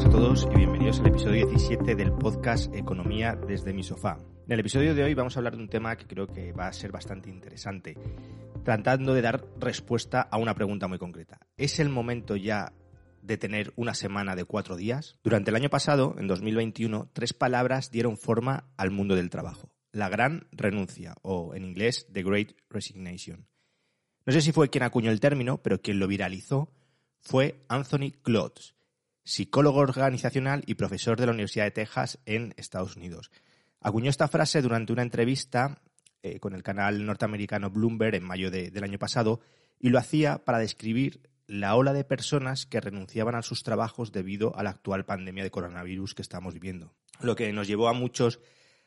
buenas a todos y bienvenidos al episodio 17 del podcast Economía desde mi sofá. En el episodio de hoy vamos a hablar de un tema que creo que va a ser bastante interesante, tratando de dar respuesta a una pregunta muy concreta. ¿Es el momento ya de tener una semana de cuatro días? Durante el año pasado, en 2021, tres palabras dieron forma al mundo del trabajo. La gran renuncia, o en inglés, The Great Resignation. No sé si fue quien acuñó el término, pero quien lo viralizó fue Anthony Klotz, psicólogo organizacional y profesor de la Universidad de Texas en Estados Unidos. Acuñó esta frase durante una entrevista eh, con el canal norteamericano Bloomberg en mayo del año pasado y lo hacía para describir la ola de personas que renunciaban a sus trabajos debido a la actual pandemia de coronavirus que estamos viviendo. Lo que nos llevó a muchos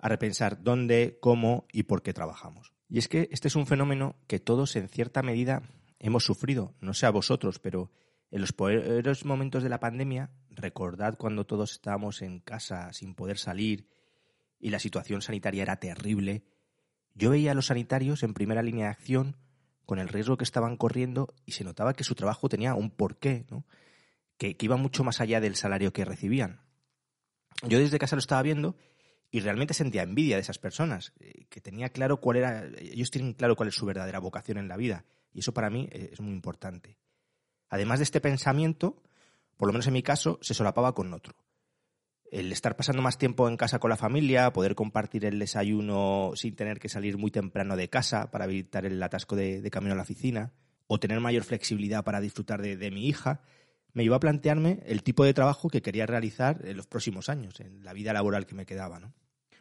a repensar dónde, cómo y por qué trabajamos. Y es que este es un fenómeno que todos en cierta medida hemos sufrido, no sé a vosotros, pero en los peores momentos de la pandemia, recordad cuando todos estábamos en casa sin poder salir y la situación sanitaria era terrible, yo veía a los sanitarios en primera línea de acción con el riesgo que estaban corriendo y se notaba que su trabajo tenía un porqué, ¿no? que, que iba mucho más allá del salario que recibían. Yo desde casa lo estaba viendo y realmente sentía envidia de esas personas, eh, que tenía claro cuál era, ellos tienen claro cuál es su verdadera vocación en la vida, y eso para mí eh, es muy importante. Además de este pensamiento, por lo menos en mi caso, se solapaba con otro. El estar pasando más tiempo en casa con la familia, poder compartir el desayuno sin tener que salir muy temprano de casa para evitar el atasco de, camino a la oficina, o tener mayor flexibilidad para disfrutar de, mi hija, me llevó a plantearme el tipo de trabajo que quería realizar en los próximos años, en la vida laboral que me quedaba.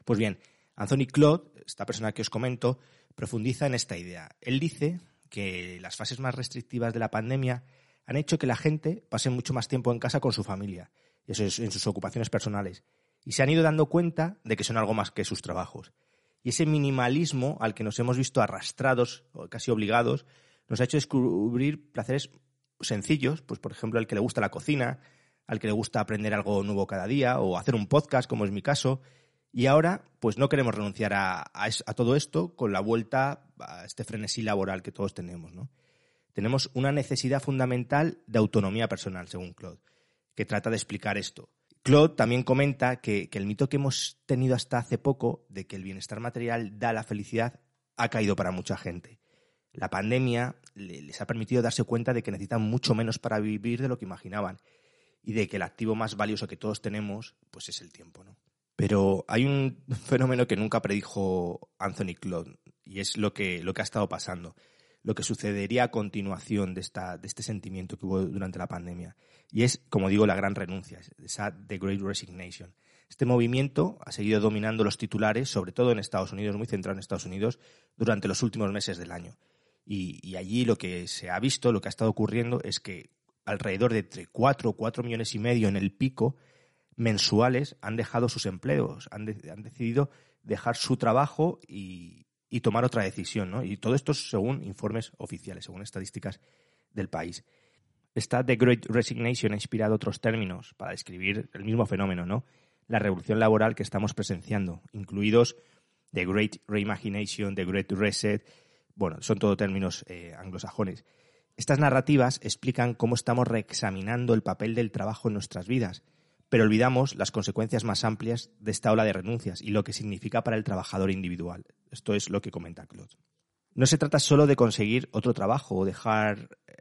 Pues bien, Anthony Claude, esta persona que os comento, profundiza en esta idea. Él dice que las fases más restrictivas de la pandemia han hecho que la gente pase mucho más tiempo en casa con su familia, eso es, en sus ocupaciones personales, y se han ido dando cuenta de que son algo más que sus trabajos. Y ese minimalismo al que nos hemos visto arrastrados, o casi obligados, nos ha hecho descubrir placeres sencillos, pues por ejemplo al que le gusta la cocina, al que le gusta aprender algo nuevo cada día, o hacer un podcast, como es mi caso, y ahora, pues no queremos renunciar a, a, todo esto con la vuelta a este frenesí laboral que todos tenemos, ¿no? Tenemos una necesidad fundamental de autonomía personal, según Claude, que trata de explicar esto. Claude también comenta que, el mito que hemos tenido hasta hace poco de que el bienestar material da la felicidad ha caído para mucha gente. La pandemia les ha permitido darse cuenta de que necesitan mucho menos para vivir de lo que imaginaban y de que el activo más valioso que todos tenemos pues es el tiempo, ¿no? Pero hay un fenómeno que nunca predijo Anthony Claude y es lo que, lo que ha estado pasando lo que sucedería a continuación de, esta, de este sentimiento que hubo durante la pandemia. Y es, como digo, la gran renuncia, esa The Great Resignation. Este movimiento ha seguido dominando los titulares, sobre todo en Estados Unidos, muy centrado en Estados Unidos, durante los últimos meses del año. Y, allí lo que se ha visto, lo que ha estado ocurriendo, es que alrededor de entre 4 o 4 millones y medio en el pico mensuales han dejado sus empleos, han, han decidido dejar su trabajo y, y tomar otra decisión, ¿no? Y todo esto según informes oficiales, según estadísticas del país. Esta The Great Resignation ha inspirado otros términos para describir el mismo fenómeno, ¿no? La revolución laboral que estamos presenciando, incluidos The Great Reimagination, The Great Reset, bueno, son todo términos eh, anglosajones. Estas narrativas explican cómo estamos reexaminando el papel del trabajo en nuestras vidas, pero olvidamos las consecuencias más amplias de esta ola de renuncias y lo que significa para el trabajador individual. Esto es lo que comenta Claude. No se trata solo de conseguir otro trabajo o dejar, eh,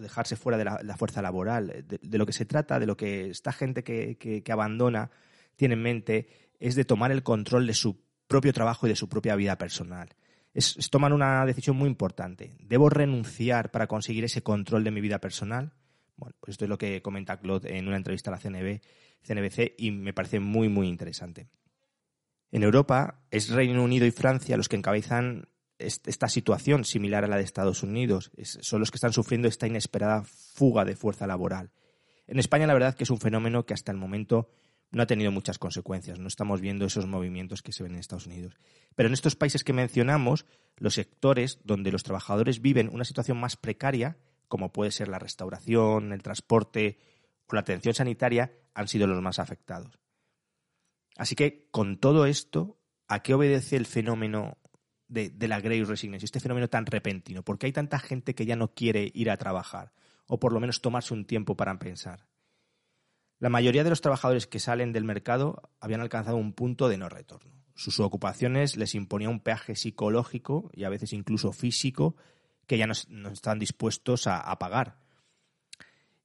dejarse fuera de la, fuerza laboral. De, lo que se trata, de lo que esta gente que, abandona tiene en mente, es de tomar el control de su propio trabajo y de su propia vida personal. Es, es tomar una decisión muy importante. ¿Debo renunciar para conseguir ese control de mi vida personal? Bueno, pues esto es lo que comenta Claude en una entrevista a la CNB, CNBC y me parece muy, muy interesante. En Europa es Reino Unido y Francia los que encabezan esta situación similar a la de Estados Unidos. son los que están sufriendo esta inesperada fuga de fuerza laboral. En España la verdad que es un fenómeno que hasta el momento no ha tenido muchas consecuencias. No estamos viendo esos movimientos que se ven en Estados Unidos. Pero en estos países que mencionamos, los sectores donde los trabajadores viven una situación más precaria como puede ser la restauración, el transporte o la atención sanitaria, han sido los más afectados. Así que, con todo esto, ¿a qué obedece el fenómeno de, la Great Resignation, este fenómeno tan repentino? ¿Por qué hay tanta gente que ya no quiere ir a trabajar? O por lo menos tomarse un tiempo para pensar. La mayoría de los trabajadores que salen del mercado habían alcanzado un punto de no retorno. Sus ocupaciones les imponía un peaje psicológico y a veces incluso físico que ya no, están dispuestos a, pagar.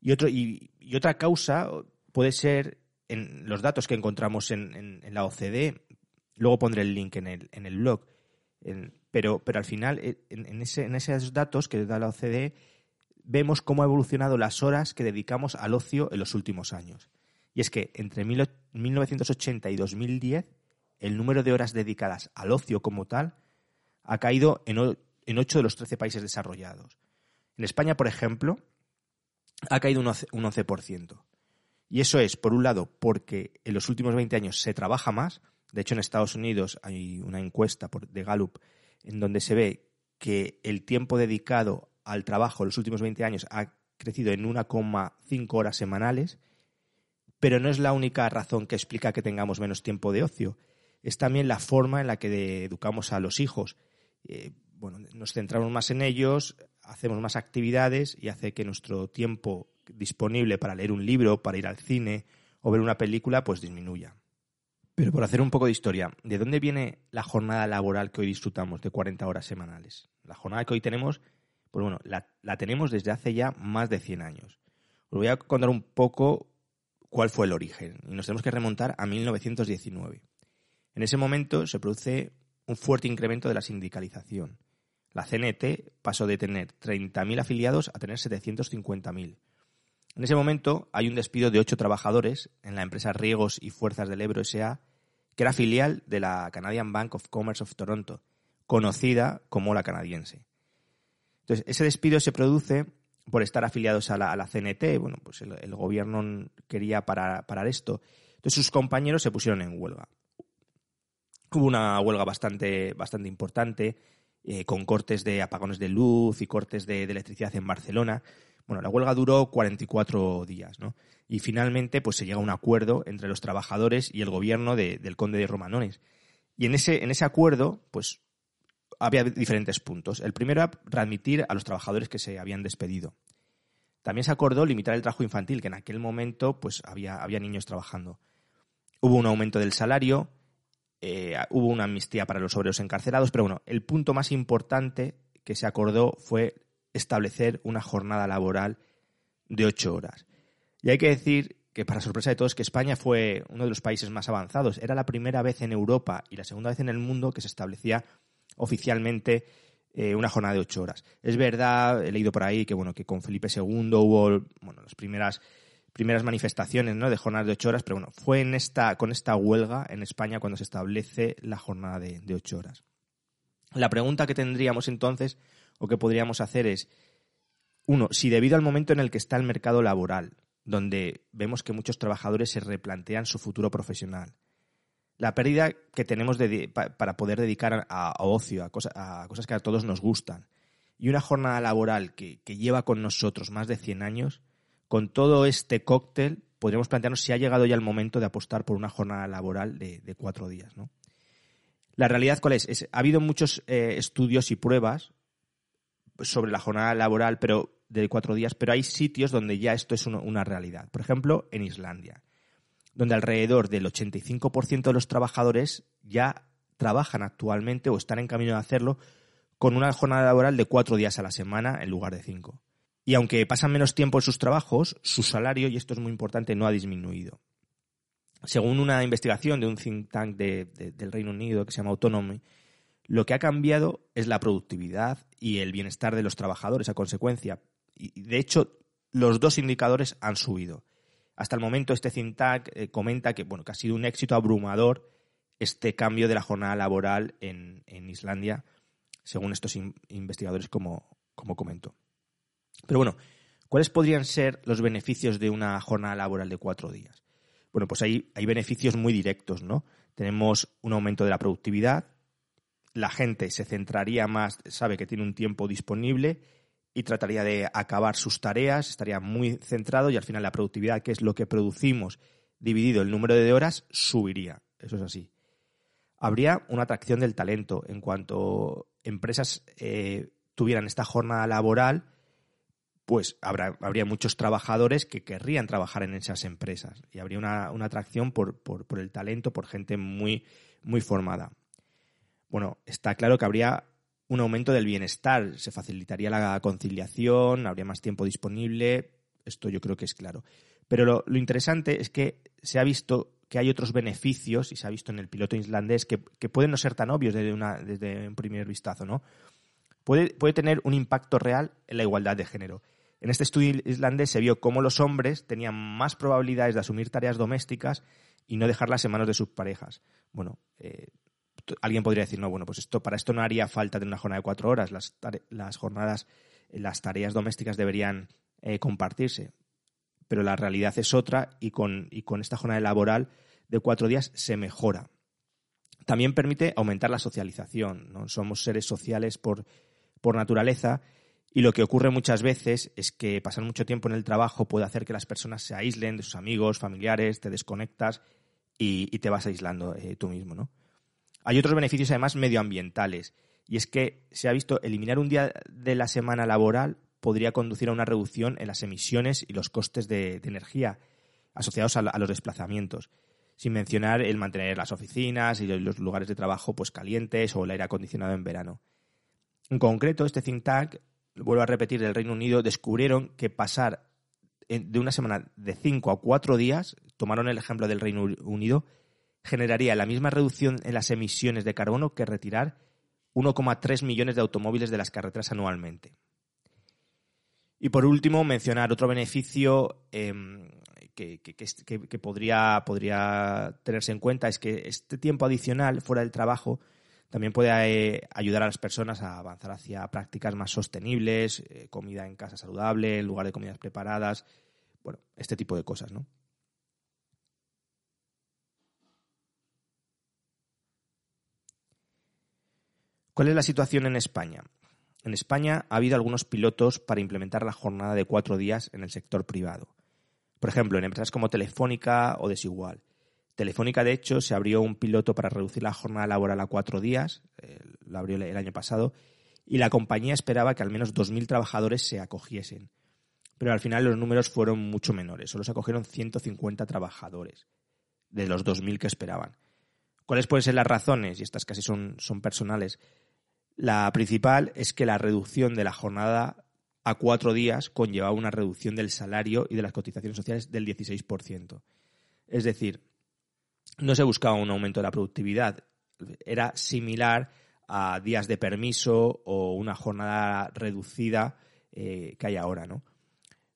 Y, otro, y, otra causa puede ser en los datos que encontramos en, la OCDE. Luego pondré el link en el, en el blog. pero, pero al final, en, ese, en esos datos que da la OCDE, vemos cómo ha evolucionado las horas que dedicamos al ocio en los últimos años. Y es que entre 1980 y 2010 el número de horas dedicadas al ocio como tal ha caído en, en 8 de los 13 países desarrollados. En España, por ejemplo, ha caído un 11%. Y eso es, por un lado, porque en los últimos 20 años se trabaja más. De hecho, en Estados Unidos hay una encuesta de Gallup en donde se ve que el tiempo dedicado al trabajo en los últimos 20 años ha crecido en 1,5 horas semanales, pero no es la única razón que explica que tengamos menos tiempo de ocio es también la forma en la que educamos a los hijos. Eh, bueno, nos centramos más en ellos, hacemos más actividades y hace que nuestro tiempo disponible para leer un libro, para ir al cine o ver una película, pues disminuya. Pero por hacer un poco de historia, ¿de dónde viene la jornada laboral que hoy disfrutamos de 40 horas semanales? La jornada que hoy tenemos, pues bueno, la, la tenemos desde hace ya más de 100 años. Os voy a contar un poco cuál fue el origen y nos tenemos que remontar a 1919. En ese momento se produce un fuerte incremento de la sindicalización. La CNT pasó de tener 30.000 afiliados a tener 750.000. En ese momento hay un despido de ocho trabajadores en la empresa Riegos y Fuerzas del Ebro S.A., que era filial de la Canadian Bank of Commerce of Toronto, conocida como la canadiense. Entonces, ese despido se produce por estar afiliados a la, CNT. Bueno, pues el, gobierno quería parar, parar, esto. Entonces, sus compañeros se pusieron en huelga. Hubo una huelga bastante, bastante importante, eh, con cortes de apagones de luz y cortes de, electricidad en Barcelona. Bueno, la huelga duró 44 días, ¿no? Y finalmente, pues se llega a un acuerdo entre los trabajadores y el gobierno del conde de Romanones. Y en ese, en ese acuerdo, pues había diferentes puntos. El primero era readmitir a los trabajadores que se habían despedido. También se acordó limitar el trabajo infantil, que en aquel momento pues había, había niños trabajando. Hubo un aumento del salario, eh, hubo una amnistía para los obreros encarcelados, pero bueno, el punto más importante que se acordó fue establecer una jornada laboral de ocho horas. Y hay que decir que, para sorpresa de todos, que España fue uno de los países más avanzados. Era la primera vez en Europa y la segunda vez en el mundo que se establecía oficialmente eh, una jornada de ocho horas. Es verdad, he leído por ahí que bueno, que con Felipe II hubo bueno, las primeras primeras manifestaciones ¿no? de jornadas de ocho horas, pero bueno, fue en esta, con esta huelga en España cuando se establece la jornada de, ocho horas. La pregunta que tendríamos entonces, o que podríamos hacer es, uno, si debido al momento en el que está el mercado laboral, donde vemos que muchos trabajadores se replantean su futuro profesional, la pérdida que tenemos para poder dedicar a, ocio, a, a, cosas que a todos nos gustan, y una jornada laboral que, que lleva con nosotros más de 100 años, con todo este cóctel, podríamos plantearnos si ha llegado ya el momento de apostar por una jornada laboral de, cuatro días. ¿no? La realidad, ¿cuál es? ha habido muchos eh, estudios y pruebas sobre la jornada laboral pero de cuatro días, pero hay sitios donde ya esto es una realidad. Por ejemplo, en Islandia, donde alrededor del 85% de los trabajadores ya trabajan actualmente o están en camino de hacerlo con una jornada laboral de cuatro días a la semana en lugar de cinco. Y aunque pasan menos tiempo en sus trabajos, su salario, y esto es muy importante, no ha disminuido. Según una investigación de un think tank del Reino Unido que se llama Autonomy, lo que ha cambiado es la productividad y el bienestar de los trabajadores a consecuencia. Y de hecho, los dos indicadores han subido. Hasta el momento, este think tank eh, comenta que, bueno, ha sido un éxito abrumador este cambio de la jornada laboral en, Islandia, según estos investigadores, como, como. Pero bueno, ¿cuáles podrían ser los beneficios de una jornada laboral de cuatro días? Bueno, pues hay, hay beneficios muy directos, ¿no? Tenemos un aumento de la productividad, la gente se centraría más, sabe que tiene un tiempo disponible y trataría de acabar sus tareas, estaría muy centrado y al final la productividad, que es lo que producimos dividido el número de horas, subiría. Eso es así. Habría una atracción del talento en cuanto empresas eh, tuvieran esta jornada laboral pues habrá, habría muchos trabajadores que querrían trabajar en esas empresas y habría una, atracción por, por, el talento, por gente muy, muy formada. Bueno, está claro que habría un aumento del bienestar, se facilitaría la conciliación, habría más tiempo disponible, esto yo creo que es claro. Pero lo, interesante es que se ha visto que hay otros beneficios, y se ha visto en el piloto islandés, que, pueden no ser tan obvios desde, una, desde un primer vistazo, ¿no? Puede, puede tener un impacto real en la igualdad de género. En este estudio islandés se vio cómo los hombres tenían más probabilidades de asumir tareas domésticas y no dejarlas en manos de sus parejas. Bueno, eh, alguien podría decir, no, bueno, pues esto, para esto no haría falta de una jornada de cuatro horas. Las, jornadas, las tareas domésticas deberían eh, compartirse. Pero la realidad es otra y con, y con esta jornada laboral de cuatro días se mejora. También permite aumentar la socialización. ¿no? Somos seres sociales por naturaleza y lo que ocurre muchas veces es que pasar mucho tiempo en el trabajo puede hacer que las personas se aíslen de sus amigos, familiares, te desconectas y, te vas aislando eh, tú mismo, ¿no? Hay otros beneficios además medioambientales y es que se ha visto eliminar un día de la semana laboral podría conducir a una reducción en las emisiones y los costes de, energía asociados a, los desplazamientos, sin mencionar el mantener las oficinas y los lugares de trabajo pues calientes o el aire acondicionado en verano. En concreto, este think tank vuelvo a repetir, del Reino Unido, descubrieron que pasar de una semana de cinco a cuatro días, tomaron el ejemplo del Reino Unido, generaría la misma reducción en las emisiones de carbono que retirar 1,3 millones de automóviles de las carreteras anualmente. Y por último, mencionar otro beneficio em, que, que, podría, podría tenerse en cuenta es que este tiempo adicional fuera del trabajo también puede eh, ayudar a las personas a avanzar hacia prácticas más sostenibles, eh, comida en casa saludable, en lugar de comidas preparadas, bueno, este tipo de cosas, ¿no? ¿Cuál es la situación en España? En España ha habido algunos pilotos para implementar la jornada de cuatro días en el sector privado. Por ejemplo, en empresas como Telefónica o Desigual. Telefónica, de hecho, se abrió un piloto para reducir la jornada laboral a cuatro días, eh, lo abrió el año pasado, y la compañía esperaba que al menos 2.000 trabajadores se acogiesen. Pero al final los números fueron mucho menores, solo se acogieron 150 trabajadores de los 2.000 que esperaban. ¿Cuáles pueden ser las razones? Y estas casi son, son personales. La principal es que la reducción de la jornada a cuatro días conllevaba una reducción del salario y de las cotizaciones sociales del 16%. Es decir, no se buscaba un aumento de la productividad, era similar a días de permiso o una jornada reducida eh, que hay ahora, ¿no?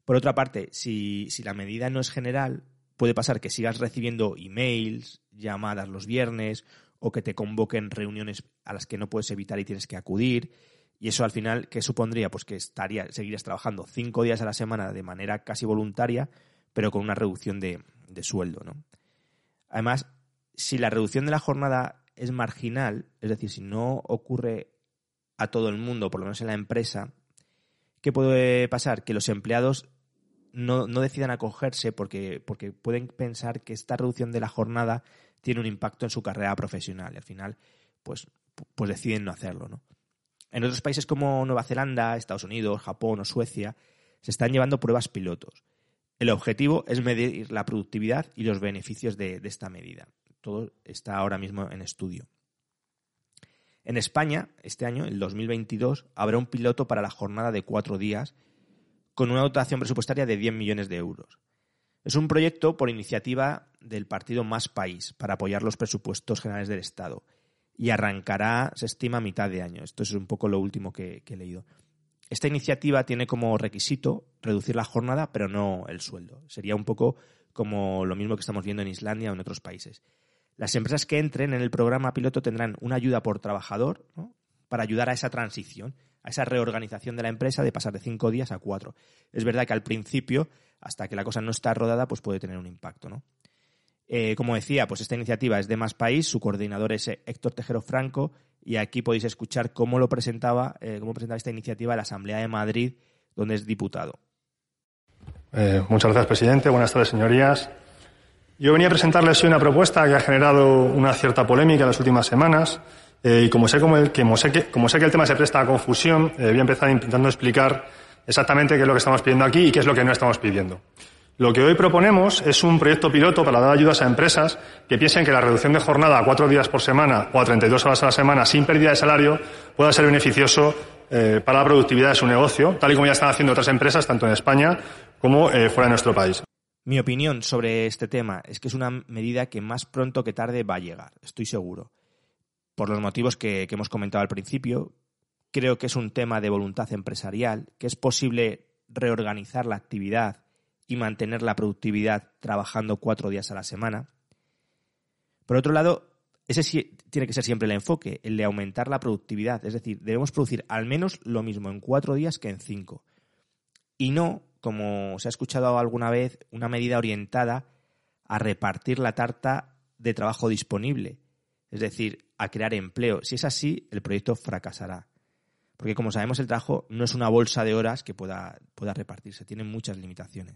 Por otra parte, si, la medida no es general, puede pasar que sigas recibiendo emails, llamadas los viernes o que te convoquen reuniones a las que no puedes evitar y tienes que acudir. Y eso al final, ¿qué supondría? Pues que seguirías trabajando cinco días a la semana de manera casi voluntaria, pero con una reducción de, de sueldo, ¿no? Además, si la reducción de la jornada es marginal, es decir, si no ocurre a todo el mundo, por lo menos en la empresa, ¿qué puede pasar? Que los empleados no, decidan acogerse porque, porque pueden pensar que esta reducción de la jornada tiene un impacto en su carrera profesional y al final pues, pues deciden no hacerlo. ¿no? En otros países como Nueva Zelanda, Estados Unidos, Japón o Suecia se están llevando pruebas pilotos. El objetivo es medir la productividad y los beneficios de, esta medida. Todo está ahora mismo en estudio. En España, este año, el 2022, habrá un piloto para la jornada de cuatro días con una dotación presupuestaria de 10 millones de euros. Es un proyecto por iniciativa del partido Más País para apoyar los presupuestos generales del Estado y arrancará, se estima, a mitad de año. Esto es un poco lo último que he leído. Esta iniciativa tiene como requisito reducir la jornada, pero no el sueldo. Sería un poco como lo mismo que estamos viendo en Islandia o en otros países. Las empresas que entren en el programa piloto tendrán una ayuda por trabajador para ayudar a esa transición, a esa reorganización de la empresa de pasar de cinco días a cuatro. Es verdad que al principio, hasta que la cosa no está rodada, pues puede tener un impacto. Eh, como decía, pues esta iniciativa es de Más País, su coordinador es Héctor Tejero Franco y aquí podéis escuchar cómo lo presentaba, eh, cómo presentaba esta iniciativa la Asamblea de Madrid, donde es diputado. Eh, muchas gracias, presidente. Buenas tardes, señorías. Yo venía a presentarles hoy una propuesta que ha generado una cierta polémica en las últimas semanas. y como sé, como, que, como, sé que, como sé que el tema se presta a confusión, voy a empezar intentando explicar exactamente qué es lo que estamos pidiendo aquí y qué es lo que no estamos pidiendo. Lo que hoy proponemos es un proyecto piloto para dar ayudas a empresas que piensen que la reducción de jornada a cuatro días por semana o a 32 horas a la semana sin pérdida de salario pueda ser beneficioso eh, para la productividad de su negocio, tal y como ya están haciendo otras empresas, tanto en España como eh, fuera de nuestro país. Mi opinión sobre este tema es que es una medida que más pronto que tarde va a llegar, estoy seguro. Por los motivos que hemos comentado al principio, creo que es un tema de voluntad empresarial, que es posible reorganizar la actividad y mantener la productividad trabajando cuatro días a la semana. Por otro lado, ese tiene que ser siempre el enfoque, el de aumentar la productividad. Es decir, debemos producir al menos lo mismo en cuatro días que en cinco. Y no, como se ha escuchado alguna vez, una medida orientada a repartir la tarta de trabajo disponible. Es decir, a crear empleo. Si es así, el proyecto fracasará. Porque como sabemos, el trabajo no es una bolsa de horas que pueda, pueda repartirse, tiene muchas limitaciones.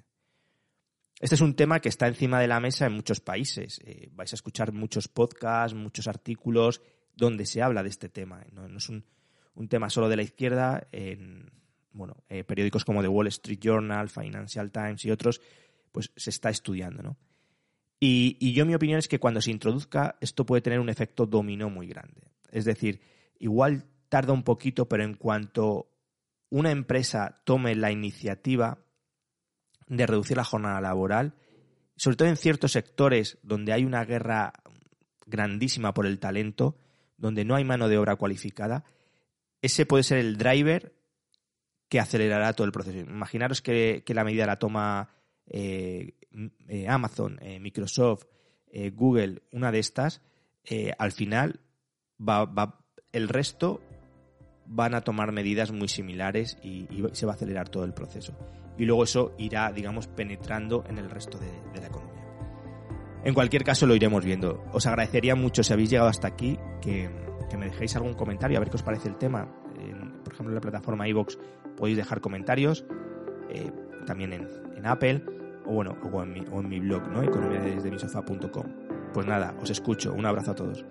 Este es un tema que está encima de la mesa en muchos países. Eh, vais a escuchar muchos podcasts, muchos artículos donde se habla de este tema. No, es un, tema solo de la izquierda. En bueno, eh, periódicos como The Wall Street Journal, Financial Times y otros, pues se está estudiando. ¿no? Y, y yo mi opinión es que cuando se introduzca esto puede tener un efecto dominó muy grande. Es decir, igual tarda un poquito, pero en cuanto una empresa tome la iniciativa, de reducir la jornada laboral, sobre todo en ciertos sectores donde hay una guerra grandísima por el talento, donde no hay mano de obra cualificada, ese puede ser el driver que acelerará todo el proceso. Imaginaros que, la medida la toma eh, eh, Amazon, eh, Microsoft, Google, una de estas, al final va, el resto van a tomar medidas muy similares y se va a acelerar todo el proceso y luego eso irá, digamos, penetrando en el resto de, la economía. En cualquier caso lo iremos viendo. Os agradecería mucho si habéis llegado hasta aquí que, me dejéis algún comentario, a ver qué os parece el tema. por ejemplo, en la plataforma iVoox podéis dejar comentarios, eh, también en, Apple, o bueno, o en mi, o en mi blog, ¿no? economiadesdemisofá.com. Pues nada, os escucho. Un abrazo a todos.